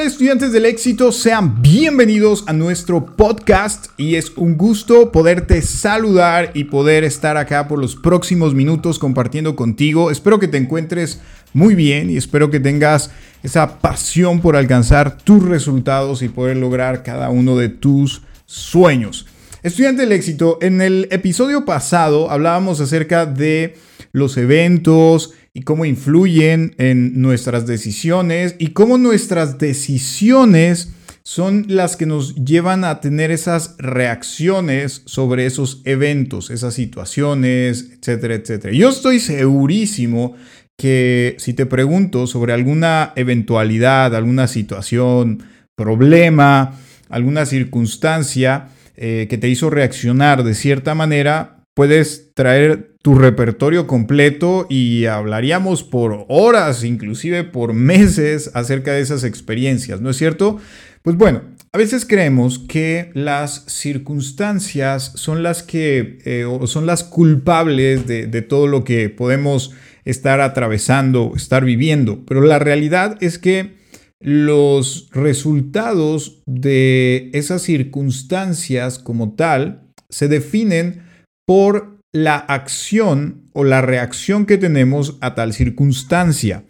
estudiantes del éxito? Sean bienvenidos a nuestro podcast y es un gusto poderte saludar y poder estar acá por los próximos minutos compartiendo contigo. Espero que te encuentres muy bien y espero que tengas esa pasión por alcanzar tus resultados y poder lograr cada uno de tus sueños. Estudiante del éxito, en el episodio pasado hablábamos acerca de los eventos, y cómo influyen en nuestras decisiones y cómo nuestras decisiones son las que nos llevan a tener esas reacciones sobre esos eventos, esas situaciones, etcétera, etcétera. Yo estoy segurísimo que si te pregunto sobre alguna eventualidad, alguna situación, problema, alguna circunstancia eh, que te hizo reaccionar de cierta manera, puedes traer tu repertorio completo y hablaríamos por horas, inclusive por meses acerca de esas experiencias, ¿no es cierto? Pues bueno, a veces creemos que las circunstancias son las que eh, son las culpables de, de todo lo que podemos estar atravesando, estar viviendo, pero la realidad es que los resultados de esas circunstancias como tal se definen por la acción o la reacción que tenemos a tal circunstancia.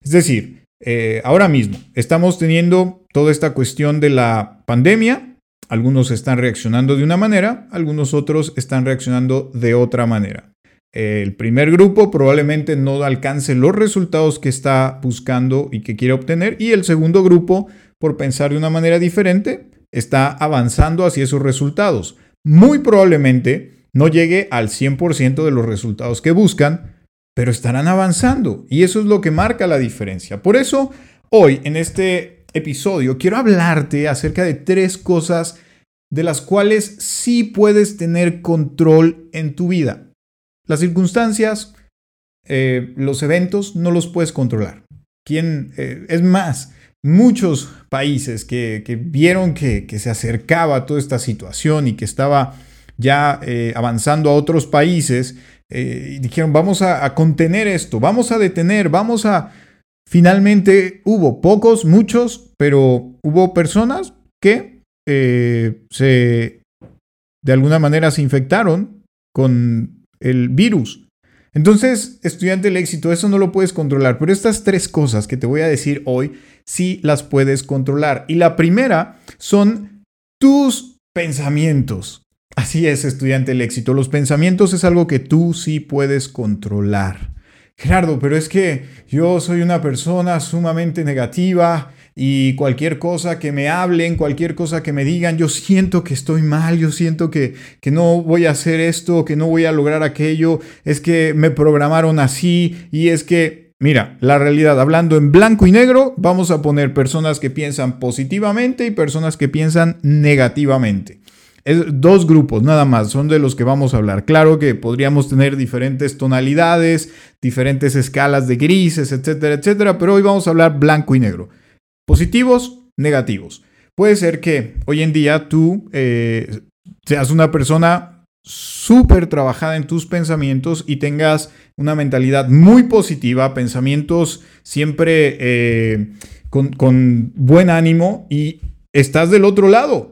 Es decir, eh, ahora mismo estamos teniendo toda esta cuestión de la pandemia. Algunos están reaccionando de una manera, algunos otros están reaccionando de otra manera. El primer grupo probablemente no alcance los resultados que está buscando y que quiere obtener y el segundo grupo, por pensar de una manera diferente, está avanzando hacia esos resultados. Muy probablemente no llegue al 100% de los resultados que buscan, pero estarán avanzando y eso es lo que marca la diferencia. Por eso, hoy en este episodio quiero hablarte acerca de tres cosas de las cuales sí puedes tener control en tu vida. Las circunstancias, eh, los eventos, no los puedes controlar. ¿Quién, eh, es más, muchos países que, vieron que, que se acercaba toda esta situación y que estaba ya eh, avanzando a otros países, eh, dijeron, vamos a, contener esto, vamos a detener, vamos a... Finalmente hubo pocos, muchos, pero hubo personas que eh, se, de alguna manera, se infectaron con el virus. Entonces, estudiante del éxito, eso no lo puedes controlar, pero estas tres cosas que te voy a decir hoy sí las puedes controlar. Y la primera son tus pensamientos. Así es, estudiante, el éxito. Los pensamientos es algo que tú sí puedes controlar. Gerardo, pero es que yo soy una persona sumamente negativa y cualquier cosa que me hablen, cualquier cosa que me digan, yo siento que estoy mal, yo siento que, que no voy a hacer esto, que no voy a lograr aquello, es que me programaron así y es que, mira, la realidad, hablando en blanco y negro, vamos a poner personas que piensan positivamente y personas que piensan negativamente. Dos grupos nada más, son de los que vamos a hablar. Claro que podríamos tener diferentes tonalidades, diferentes escalas de grises, etcétera, etcétera, pero hoy vamos a hablar blanco y negro. Positivos, negativos. Puede ser que hoy en día tú eh, seas una persona súper trabajada en tus pensamientos y tengas una mentalidad muy positiva, pensamientos siempre eh, con, con buen ánimo y estás del otro lado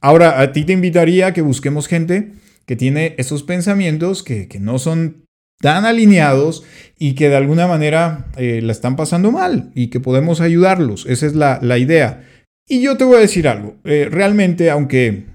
Ahora, a ti te invitaría a que busquemos gente que tiene esos pensamientos que, no son tan alineados y que de alguna manera eh, la están pasando mal y que podemos ayudarlos. Esa es la, idea. Y yo te voy a decir algo. Eh, realmente, aunque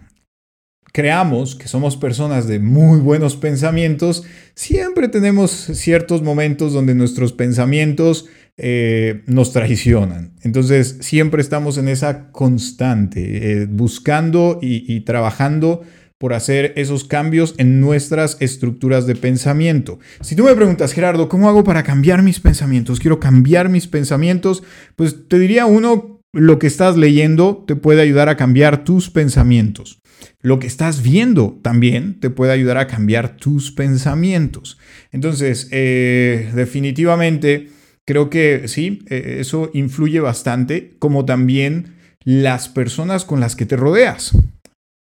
creamos que somos personas de muy buenos pensamientos, siempre tenemos ciertos momentos donde nuestros pensamientos eh, nos traicionan. Entonces siempre estamos en esa constante, eh, buscando y, trabajando por hacer esos cambios en nuestras estructuras de pensamiento. Si tú me preguntas, Gerardo, ¿cómo hago para cambiar mis pensamientos? Quiero cambiar mis pensamientos. Pues te diría uno, lo que estás leyendo te puede ayudar a cambiar tus pensamientos. Lo que estás viendo también te puede ayudar a cambiar tus pensamientos. Entonces, eh, definitivamente Creo que sí, e, eso influye bastante, como también las personas con las que te rodeas.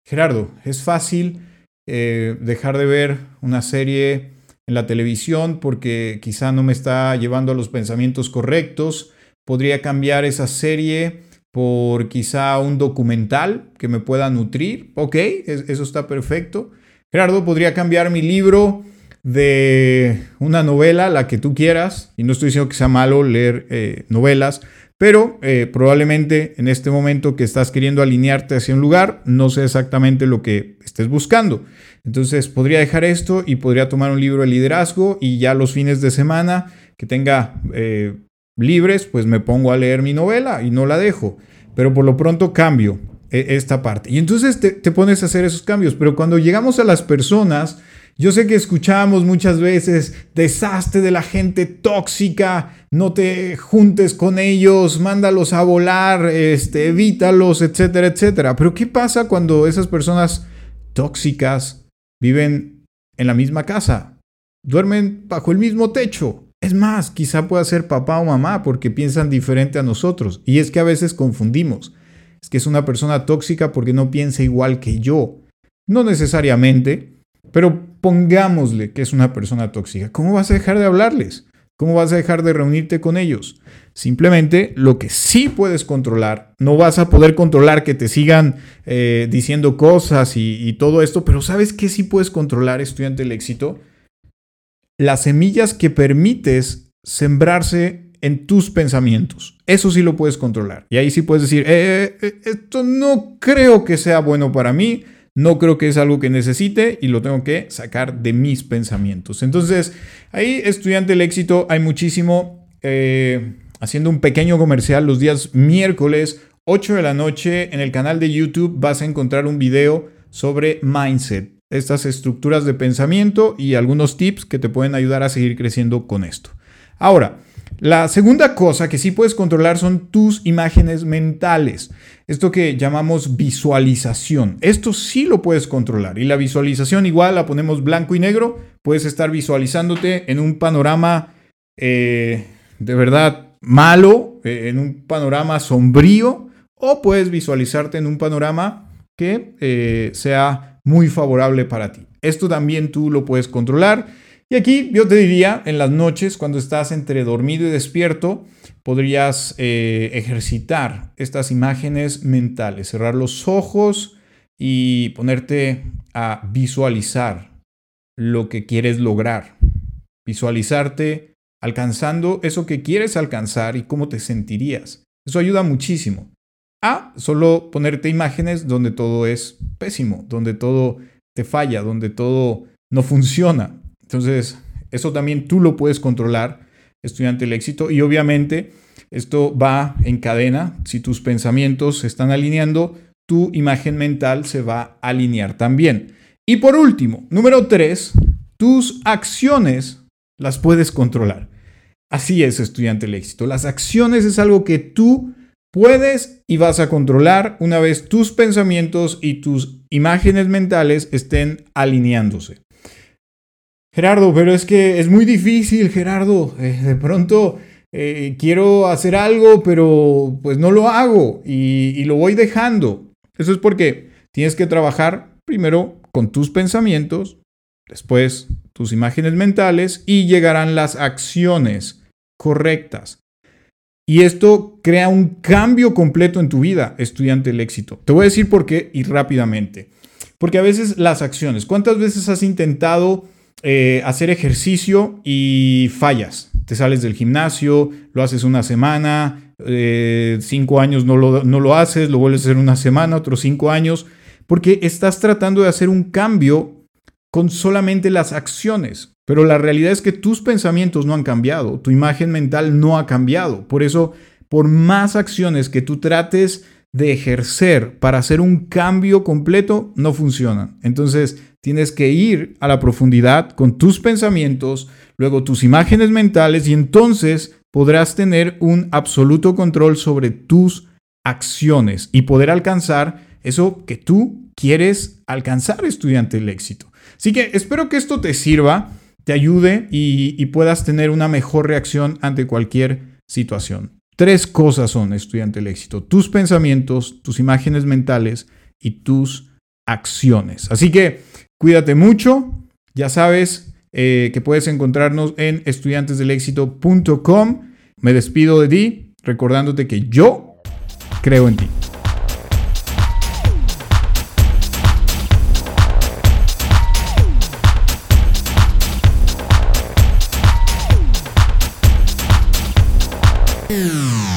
Gerardo, es fácil eh, dejar de ver una serie en la televisión porque quizá no me está llevando a los pensamientos correctos, podría cambiar esa serie por quizá un documental que me pueda nutrir. Ok, eso está perfecto. Gerardo, podría cambiar mi libro de una novela, la que tú quieras, y no estoy diciendo que sea malo leer eh, novelas, pero eh, probablemente en este momento que estás queriendo alinearte hacia un lugar, no sé exactamente lo que estés buscando. Entonces podría dejar esto y podría tomar un libro de liderazgo y ya los fines de semana que tenga eh, libres, pues me pongo a leer mi novela y no la dejo. Pero por lo pronto cambio esta parte. Y entonces te, te pones a hacer esos cambios. Pero cuando llegamos a las personas, yo sé que escuchamos muchas veces, desastre de la gente tóxica, no te juntes con ellos, mándalos a volar, este, evítalos, etcétera, etcétera. Pero ¿qué pasa cuando esas personas tóxicas viven en la misma casa? Duermen bajo el mismo techo. Es más, quizá pueda ser papá o mamá porque piensan diferente a nosotros. Y es que a veces confundimos. Es que es una persona tóxica porque no piensa igual que yo. No necesariamente, pero pongámosle que es una persona tóxica. ¿Cómo vas a dejar de hablarles? ¿Cómo vas a dejar de reunirte con ellos? Simplemente lo que sí puedes controlar, no vas a poder controlar que te sigan eh, diciendo cosas y, todo esto, pero ¿sabes qué sí puedes controlar, estudiante del éxito? Las semillas que permites sembrarse en tus pensamientos. Eso sí lo puedes controlar. Y ahí sí puedes decir, eh, eh, esto no creo que sea bueno para mí, no creo que es algo que necesite y lo tengo que sacar de mis pensamientos. Entonces, ahí, estudiante del éxito, hay muchísimo eh, haciendo un pequeño comercial los días miércoles, 8 de la noche, en el canal de YouTube vas a encontrar un video sobre mindset, estas estructuras de pensamiento y algunos tips que te pueden ayudar a seguir creciendo con esto. Ahora, la segunda cosa que sí puedes controlar son tus imágenes mentales. Esto que llamamos visualización. Esto sí lo puedes controlar. Y la visualización igual la ponemos blanco y negro. Puedes estar visualizándote en un panorama eh, de verdad malo, eh, en un panorama sombrío, o puedes visualizarte en un panorama que eh, sea muy favorable para ti. Esto también tú lo puedes controlar. Y aquí yo te diría, en las noches, cuando estás entre dormido y despierto, podrías eh, ejercitar estas imágenes mentales, cerrar los ojos y ponerte a visualizar lo que quieres lograr, visualizarte alcanzando eso que quieres alcanzar y cómo te sentirías. Eso ayuda muchísimo. A solo ponerte imágenes donde todo es pésimo, donde todo te falla, donde todo no funciona. Entonces, eso también tú lo puedes controlar, estudiante del éxito, y obviamente esto va en cadena. Si tus pensamientos se están alineando, tu imagen mental se va a alinear también. Y por último, número tres, tus acciones las puedes controlar. Así es, estudiante del éxito. Las acciones es algo que tú puedes y vas a controlar una vez tus pensamientos y tus imágenes mentales estén alineándose. Gerardo, pero es que es muy difícil, Gerardo. Eh, de pronto eh, quiero hacer algo, pero pues no lo hago y, y lo voy dejando. Eso es porque tienes que trabajar primero con tus pensamientos, después tus imágenes mentales y llegarán las acciones correctas. Y esto crea un cambio completo en tu vida, estudiante del éxito. Te voy a decir por qué y rápidamente. Porque a veces las acciones, ¿cuántas veces has intentado eh, hacer ejercicio y fallas. Te sales del gimnasio, lo haces una semana, eh, cinco años no lo, no lo haces, lo vuelves a hacer una semana, otros cinco años, porque estás tratando de hacer un cambio con solamente las acciones. Pero la realidad es que tus pensamientos no han cambiado, tu imagen mental no ha cambiado. Por eso, por más acciones que tú trates de ejercer para hacer un cambio completo, no funcionan. Entonces, Tienes que ir a la profundidad con tus pensamientos, luego tus imágenes mentales y entonces podrás tener un absoluto control sobre tus acciones y poder alcanzar eso que tú quieres alcanzar, estudiante del éxito. Así que espero que esto te sirva, te ayude y, y puedas tener una mejor reacción ante cualquier situación. Tres cosas son, estudiante del éxito, tus pensamientos, tus imágenes mentales y tus acciones. Así que Cuídate mucho. Ya sabes eh, que puedes encontrarnos en estudiantesdelexito.com. Me despido de ti. recordándote que yo creo en ti. Bye.